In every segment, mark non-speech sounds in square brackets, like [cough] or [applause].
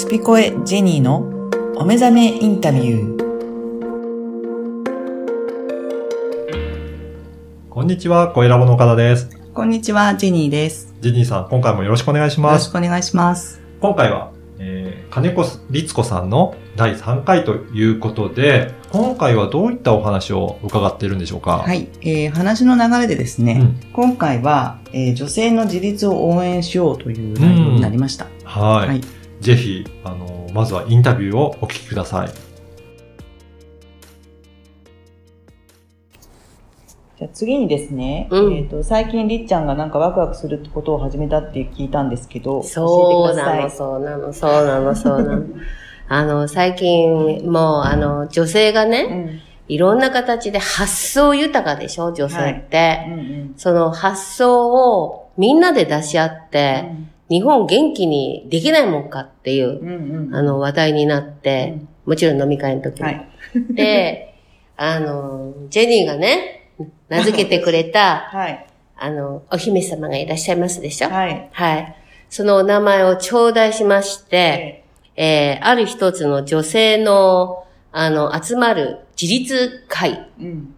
スピコエジェニーのお目覚めインタビュー。こんにちは、声ラボの岡田です。こんにちは、ジェニーです。ジェニーさん、今回もよろしくお願いしよます。ろしくお願いします。今回は、えー、金子律子さんの第3回ということで、今回はどういったお話を伺っているんでしょうか？はい、えー、話の流れでですね、うん今回は、えー女性の自立を応援しようという内容になりました。はい。はいぜひ、あの、まずはインタビューをお聞きください。じゃあ次にですね、うんえっ、と、最近りっちゃんがなんかワクワクすることを始めたって聞いたんですけど、そうなの、教えてください。そうなの、そうなの、そうなの。[laughs] あの、最近、もう、あの、女性がね、うんいろんな形で発想豊かでしょ、女性って。うんうんその発想をみんなで出し合って、日本元気にできないもんかっていう、うんうんあの、話題になって、もちろん飲み会の時に。はい。で、あの、ジェニーがね、名付けてくれた、[laughs] はい。あの、お姫様がいらっしゃいますでしょ？はい。はい。そのお名前を頂戴しまして、ええーある一つの女性の、あの、集まる自立会ーうん。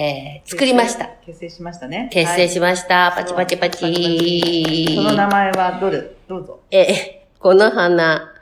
を、えー作りました。。結成しましたね。結成しました。パチパチパはいその名チ。前はどれ？どうぞ。えーこの花。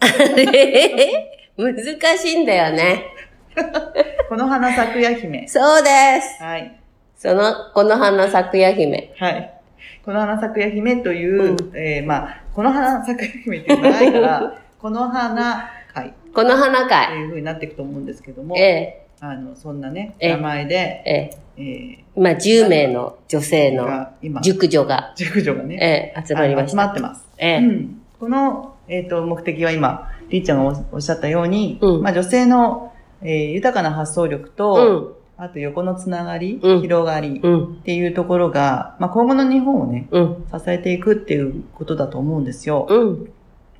あ [laughs] れ難しいんだよね。[laughs] この花咲くや姫。そうです。はい。その、この花咲くや姫。はい。この花咲くや姫という、うえーまあ、この花咲くや姫っていうのがないから、[laughs] この花会っこの花て会。いう風になっていくと思うんですけども、えあの、そんなね、ええ名前で、ーええー、ー今10名の女性の熟女が、熟女がね、えー集まりまし集また。ってます。えーうん、この、えっ、と、目的は今、りっちゃんがおおっしゃったように、うんまあ女性の、えー豊かな発想力うと、ん。あと横のつながり、うん広がりうん。っていうところが、まあ今後の日本をね、うん。支えていくっていうことだと思うんですよ。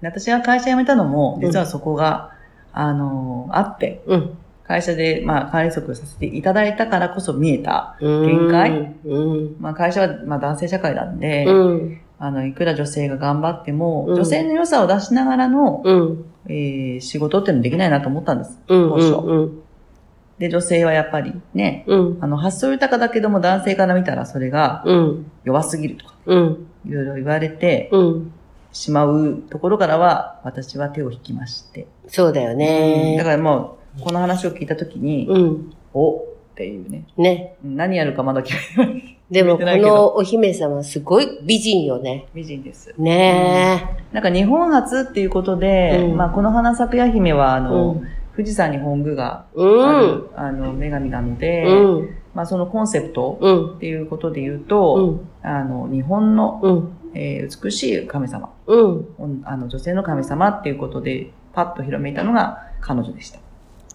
私が会社辞めたのも、実はそこが、あのーあって、うん。会社で、まあ、管理職させていただいたからこそ見えた。限界うん。まあ、会社は、まあ、男性社会なんで、うん。あの、いくら女性が頑張っても、うん女性の良さを出しながらの、うん。えー仕事っていうのできないなと思ったんです。うん。当初うん。で、女性はやっぱりね、うん。あの、発想豊かだけども男性から見たらそれがうん。弱すぎるとか、うん。いろいろ言われてうん。しまうところからは、私は手を引きまして。そうだよだね。からもう、この話を聞いたときに、うん。おっていうね。ね。何やるかまだ決め。でも、このお姫様、すごい美人よね。美人です。ねなんか日本初っていうことで、うんまあこの花咲くや姫は、あえ。の、うん。富士山に本宮がうある、ん。あの、女神なので、うん。まあそのコンセプトうん。っていうことで言ううと、ん。あの、日本の、うん。えー美しい神様、うん。あの女性の神様っていうことで、パッと広めたのが彼女でした。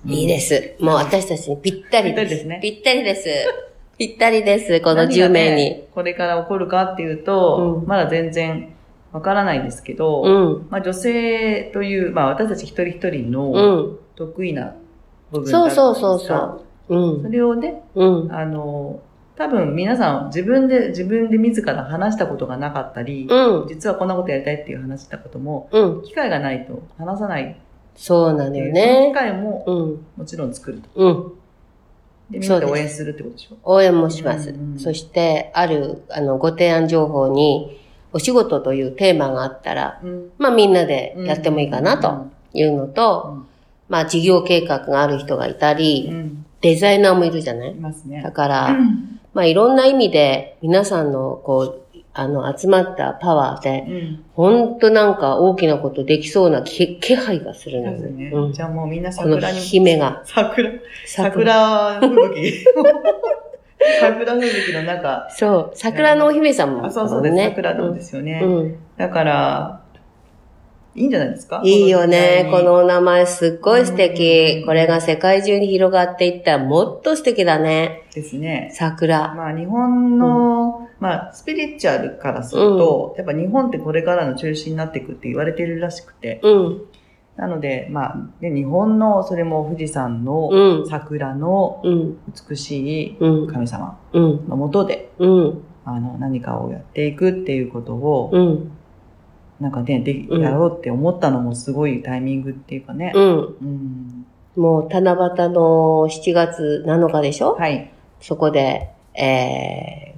いいです。もう私たちにぴったりです。ぴったりですねぴったりです。[laughs] ぴったりです。この何が10名ねに。これから起こるかっていうと、うんまだ全然わからないですけど、うん。まあ女性という、まあ私たち一人一人うのん。得意な部分そうそうそうだったんですがそう。うそん。れをね、うん。あの、多分皆さん自分で、自分で自ら話したことがなかったり、うん。実はこんなことやりたいっていう話したことも、うん。機会がないと話さないそうなのよその機ね。会もうん。もちろん作ると。うん。で、みんなで応援するってことでしょ？応援もしますうんうん。そして、ある、あの、ご提案情報に、お仕事というテーマがあったら、うん。まあみんなでやってもいいかなというのうと、ん。まあ事業計画がある人がいたうり、ん。デザイナーもいるじゃない？いますねだ。から、まあいろんな意味で皆さんのこう、あの集まったパワーで、うん。ほんとなんか大きなことできそうな気気配がするのですね。うんじゃあもうみんなこの桜に、姫が。桜、桜吹雪。[laughs] 桜吹雪の中、そう、桜のお姫様あ、そうそうです。ね。桜なんですよね。うん。だから、いいんじゃないですか？いいよね。こののお名前すっごい素うん敵。これが世界中に広がっていったらもっと素敵だね。ですね。桜。まあ日本の、まあスピリチュアルからすると、やっぱ日本ってこれからの中心になっていくって言われてるらしくて。うん。なので、まあ、ね、日本の、それも富士山のうん。桜のうん。美しいうん。神様うん。のもとで、うん。あの、何かをやっていくっていうことを、うん。なんかね、で、うんやろうって思ったのもすごいタイミングっていうかね。うん。うん。もう七夕の7月7日でしょ？はい。そこで、えー、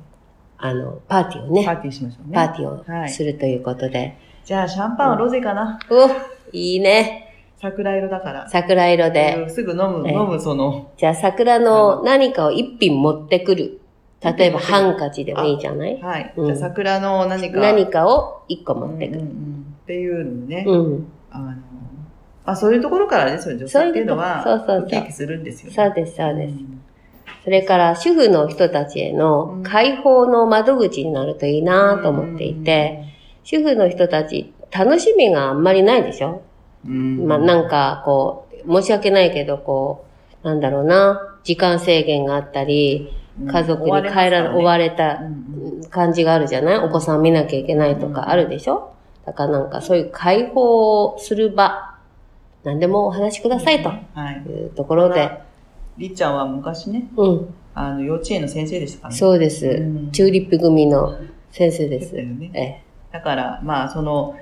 あの、パーティーをね、パーティーしましょうね。パーティーをはいするということで。じゃあ、シャンパンはロゼかな？おいいね。桜色だから。桜色で。うんすぐ飲む、ええ飲むその、じゃあ桜の何かを一品持ってくる。例えばハンカチでもいいじゃない？はい。うんじゃあ、桜の何か。何かを一個持ってくる。うんうんうんっていうのね。うん。あの、まあそういうところからですよ、女性っていうのは、そうそうそうそうウキするんですよね。そうです、そうです。んそれから主婦の人たちへの解放の窓口になるといいなと思っていて、、主婦の人たち楽しみがあんまりないでしょ？うんまあなんかこう、申し訳ないけどこう、なんだろうな、時間制限があったり、家族に帰ら、追われれたうん感じがあるじゃない？お子さん見なきゃいけないとかあるでしょ？だからなんかそういう解放する場、何でもお話しくださいとはい。いうところで、りっちゃんは昔ね、うん、あの、幼稚園の先生でしたからね。そうです。うんチューリップ組の先生です。だよね。えだから、まあ、その、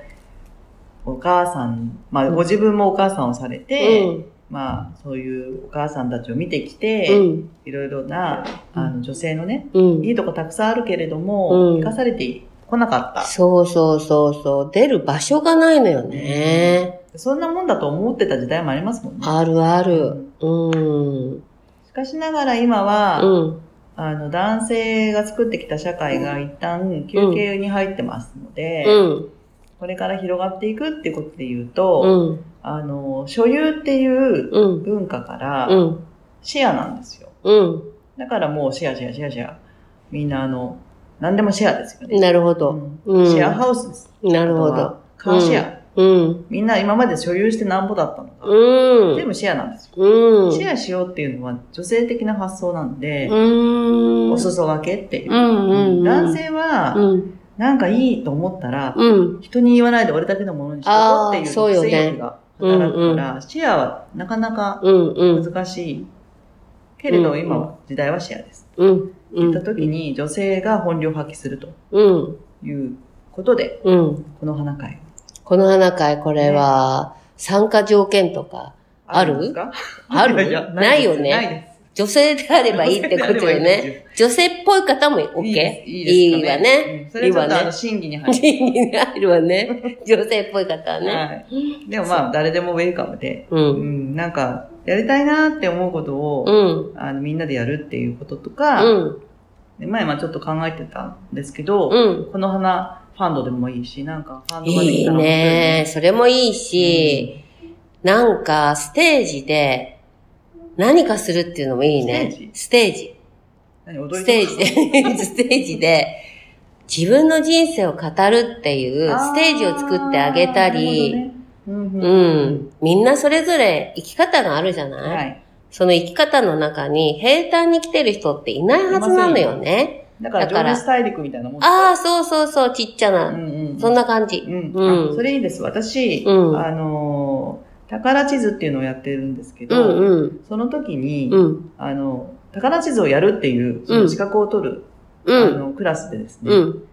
お母さん、まあ、ご自分もお母さんをされえ。て、うん。まあ、そういうお母さんたちを見てきうて、ん。いろいろな、あの、女性のね、うん。いいとこたくさんあるけれども、うん生かされてこなかった。そうそうそうそう。出る場所がないのよね。そんなもんだと思ってた時代もありますもんね。あるある。うん。しかしながら今は、うん。あの、男性が作ってきた社会が一旦休憩に入ってますので、うん。これから広がっていくっていうことで言うと、うん。あの、所有っていううん。文化からうん。シェアなんですよ。うん。だからもうシェアシェアシェアシェア。みんなあの、何でもシェアですよね。なるほど。うんうん。シェアハウスです。なるほど。カーシェア。うん。みんな今まで所有してなんぼだったのが、うん。全部シェアなんですよ。うん。シェアしようっていうのは女性的な発想なんで、うん。お裾分けっていう。うんうんうん男性は、うん。なんかいいと思ったら、うん。人に言わないで俺だけのものにしとこうっていうあーそうよね性欲が働くから、シェアはなかなかうん。うん。難しい。けれど、うん今は時代はシェアです。うん。言った時に女性が本領発揮するとうん。いうことで、うん。この花会。この花会、これは、参加条件とか、ある？あるないよねないです。女性であればいいってことよね。女性っぽい方も OK? いいいいわね。うんそれちょっとあの。審議に入る。人に入るわね。[laughs] 女性っぽい方はね。はい。でもまあ、誰でもウェルカムで、う。うんん、なんか、やりたいなって思うことを、うん。あの、みんなでやるっていうこととか、うん。で前はちょっと考えてたんですけど、うん。この花、ファンドでもいいし、なんか、ファンドがでいいきたら面白ね。それもいいし、なんか、ステージで、何かするっていうのもいいね。ステージ？何踊りステージで、[laughs] ステージで、自分の人生を語るっていうステージを作ってあげたり、、ねうんううんん。みんなそれぞれ生き方があるじゃない、はい。その生き方の中に平坦に来てる人っていないはずなのよね。だから、だから情熱大陸みたいなもんああ、そうそうそう、ちっちゃな。うんうん。そんな感じ。うん。うんあそれいいです。私、うんあのー、宝地図っていうのをやってるんですけうど、んうん。その時に、うん。あの、宝地図をやるっていう、その資格を取る、うん。あの、クラスでですね、うん。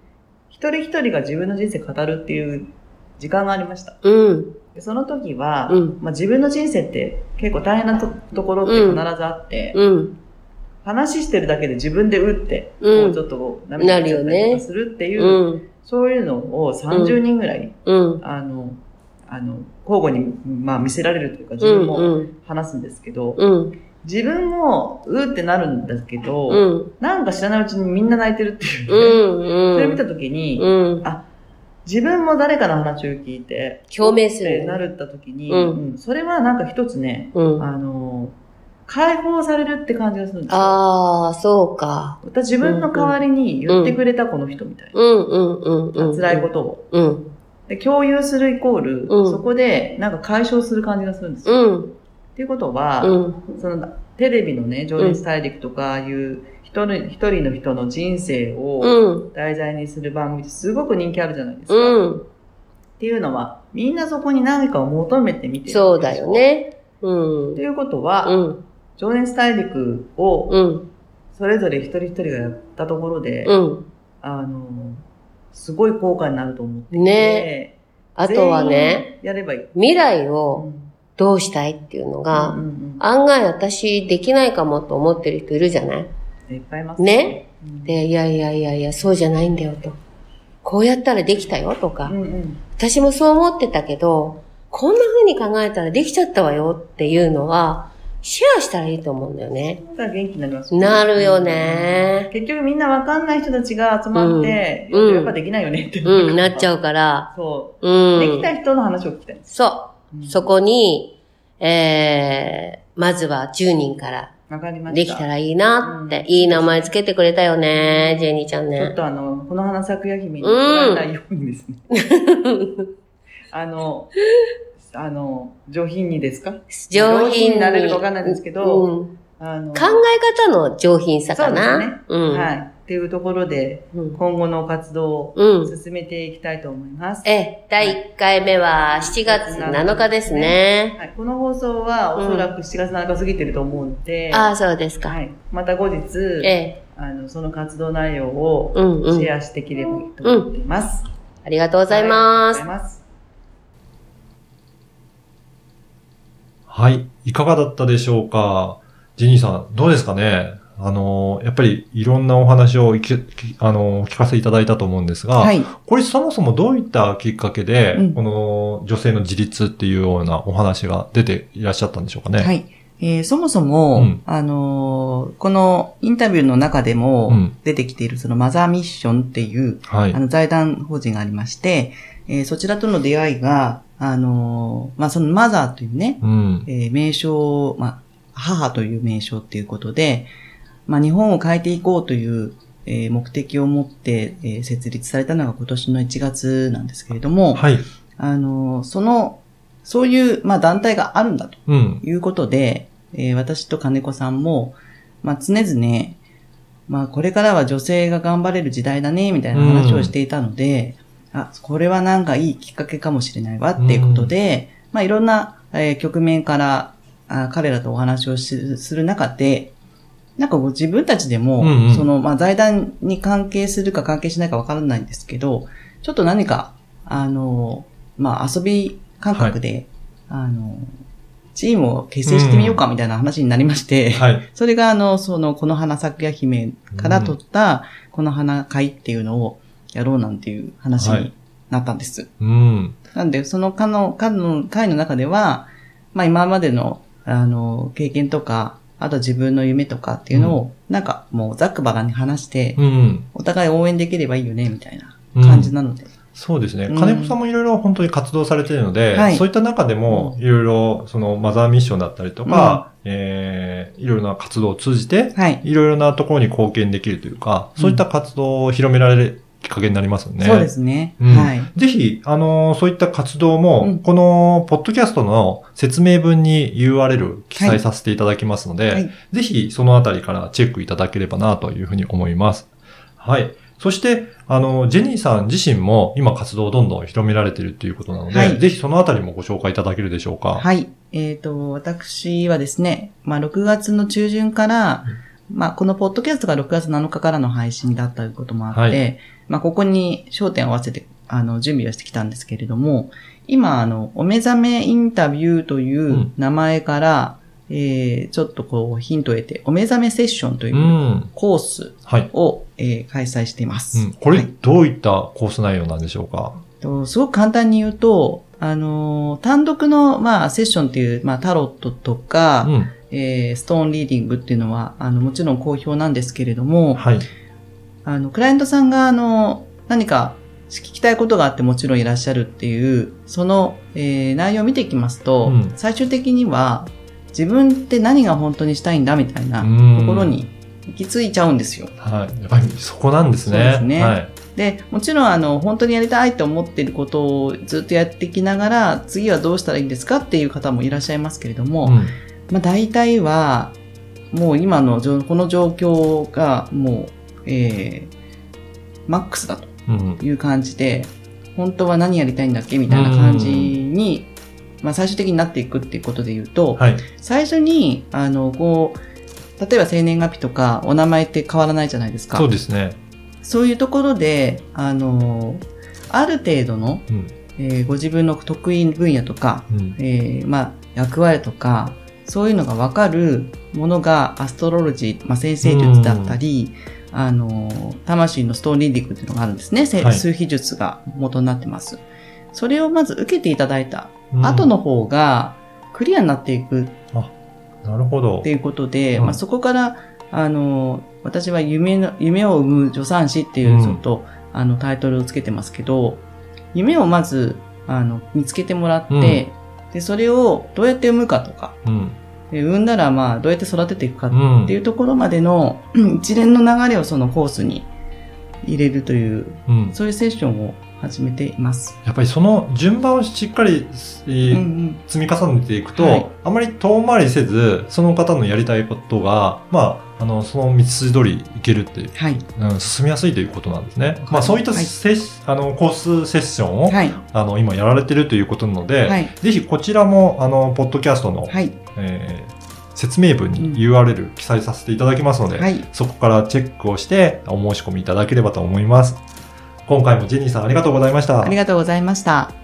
一人一人が自分の人生語るっていう時間がありました。うん。でその時は、うん。まあ、自分の人生って結構大変なとところって必ずあって、うん。話してるだけで自分で打って、うんもうちょっと涙出ちゃったりとかするっていう、うん。そういうのを30人ぐらい、うん。あの、あの、交互に、まあ、見せられるというか、自うん。分もうん。話すんですけど、うん。自分も、うーってなるんだけど、うん。なんか知らないうちにみんな泣いてるっていうね、うん。それ見たときに、うん。自分も誰かの話を聞いて、共鳴するってなるったときに、うんうんそれはなんか一つね、うん。あの、解放されるって感じがするんですよ。ああ、そうか。私自分の代わりに言ってくれたこの人みたいな。うんうんうんうん。辛いことを。うん。で共有するイコール、うんそこでなんか解消する感じがするんですよ。うん。っていうことは、うん。そのテレビのね、情熱大陸とかいう一人一人の人の人生をうん。題材にする番組ってすごく人気あるじゃないですか。うん。っていうのは、みんなそこに何かを求めてみてるそうだよ。ね。うんと。いうことは、うん。情熱大陸をうん。それぞれ一人一人がやったところで、うん。あの、すごい効果になると思ってねあとはね、やればいい。未来うをんどうしたいっていうのが、うんうん案外私できないかもと思ってる人いるじゃない？うんいっぱいいますね。うんで、いやいやいやいや、そうじゃないんだよと。こうやったらできたよとか、うんうん私もそう思ってたけど、こんな風に考えたらできちゃったわよっていうのは、シェアしたらいいと思うんだよね。だ元気になりますよねなるよね。結局みんなわかんない人たちが集まって、うんやっぱできないよねって。うん、なっちゃう。うから。そうう。ん。できた人の話を聞きたい。そう。うんそこに、えー、まずは10人からわかりました。できたらいいなって、うんいい名前つけてくれたよね、ジェニーちゃんちょっね。とあの、この花咲くや姫に怒られないようにですね。[laughs] あの、あの、上品にですか？上品にになれるかわかんないですけど、うんあの、考え方の上品さかな。そうですねうん。はい。っていうところで、うん。今後の活動をうん。進めていきたいと思います。え、第1回目は7月7日ですね。はい、この放送はおそらく7月7日過ぎてると思うので、ああ、そうですか。はい、また後日、え、あのその活動内容をうんうん。シェアしていければいいと思っています。ありがとうございます。はいありがとうございます。はい。いかがだったでしょうか？ジェニーさん、どうですかね？あの、やっぱりいろんなお話をききあの聞かせていただいたと思うんですが、はい。これそもそもどういったきっかけで、うんこの女性の自立っていうようなお話が出ていらっしゃったんでしょうかね？。はいい。えーそもそも、うんあのーこのインタビューの中でもうん出てきているそのマザーミッションっていう、はいあ。の財団法人がありまして、えーそちらとの出会いが、あのーまあ、そのマザーというね、うん。えー名称、まあ、母という名称っていうことで、まあ、日本を変えていこうという、えー目的を持って、えー設立されたのが今年の1月なんですけれども、はい。あのーその、そういう、まあ、団体があるんだとうん。いうことで、えー私と金子さんも、まあ、常々、まあ、これからは女性が頑張れる時代だね、みたいな話をしていたので、あ、これはなんかいいきっかけかもしれないわっていうことで、まあ、いろんな、えー局面からあ彼らとお話をしする中で、なんかこう自分たちでも、うんうんその、まあ、財団に関係するか関係しないかわからないんですけど、ちょっと何か、あの、まあ、遊び感覚で、あの、チームを結成してみようかみたいな話になりまして、はい。それがあの、その、この花咲くや姫から取った、この花会っていうのをやろうなんていう話になったんです。うん。なんで、その会の、会の会の中では、まあ今までの、あの、経験とか、あと自分の夢とかっていうのを、なんかもうざっくばらんに話して、うん。お互い応援できればいいよね、みたいな感じなので。そうですね。うん金子さんもいろいろ本当に活動されているので、はいそういった中でも、いろいろ、そのマザーミッションだったりとか、えー、いろいろな活動を通じて、はい。いろいろなところに貢献できるというか、そういった活動を広められるきっかけになりますよね。そうですね。うんはい。ぜひ、あのーそういった活動も、うんこの、ポッドキャストの説明文に URL 記載させていただきますので、はい。ぜひ、そのあたりからチェックいただければな、というふうに思います。はい。そして、あの、ジェニーさん自身も今活動をどんどん広められているということなので、はいぜひそのあたりもご紹介いただけるでしょうか。はい。えっ、と、私はですね、まあ、6月の中旬から、まあ、このポッドキャストが6月7日からの配信だったということもあって、はいまあ、ここに焦点を合わせて、あの、準備をしてきたんですけれども、今、あの、お目覚めインタビューという名前から、えー、ちょっとこう、ヒントを得て、お目覚めセッションといううんコースはい。を、えー開催しています。うん、これ、はいどういったコース内容なんでしょうか？とすごく簡単に言うと、あのー単独の、まあ、セッションっていう、まあ、タロットとか、うん。えーストーンリーディングっていうのは、あの、もちろん好評なんですけれども、はい。あの、クライアントさんが、あの、何か聞きたいことがあってもちろんいらっしゃるっていう、その、えー内容を見ていきますと、うん最終的には、自分って何が本当にしたいんだみたいなうんところに行き着いちゃうんですよ。はい。やっぱりそこなんですね。そうですねはい。で、もちろん、あの、本当にやりたいと思っていることをずっとやってきながら、次はどうしたらいいんですかっていう方もいらっしゃいますけれども、うんまあ、大体は、もう今の状、この状況が、もう、えー、マックスだとうん。いう感じで、本当は何やりたいんだっけみたいな感じに、まあ、最終的になっていくっていうことで言うと、はい。最初に、あの、こう、例えば生年月日とかお名前って変わらないじゃないですか。そうですね。そういうところで、あの、ある程度の、うん。えーご自分の得意分野とか、うん。えーまあ、役割とか、そういうのがわかるものがアストロロジー、まあ、先生術だったり、あの、魂のストーンリーディングっていうのがあるんですね。せはい数秘術が元になってます。それをまず受けていただいたうん後の方がクリアになっていくなるほどって。いうことで、うんまあ、そこから、あの、私は夢の、夢を生む助産師っていうう、んちょっと、あの、タイトルをつけてますけど、夢をまず、あの、見つけてもらって、で、それをどうやって産むかとか、産んだら、まあ、どうやって育てていくかうんっていうところまでの、うん一連の流れをそのコースに入れるという、うん。そういうセッションを始めています。やっぱりその順番をしっかり、えーうんうん積み重ねていくと、はいあまり遠回りせず、その方のやりたいことが、まあ、あの、その道筋通りいけるっていう、はい。うん、進みやすいということなんですね。はいまあ、そういったはいセッシあの、コースセッションを、はい。あの、今やられてるということなので、はい。ぜひこちらも、あの、ポッドキャストの、はい。えー説明文にうん URL 記載させていただきますので、はい。そこからチェックをしてお申し込みいただければと思います。今回もジェニーさんありがとうございました。ありがとうございました。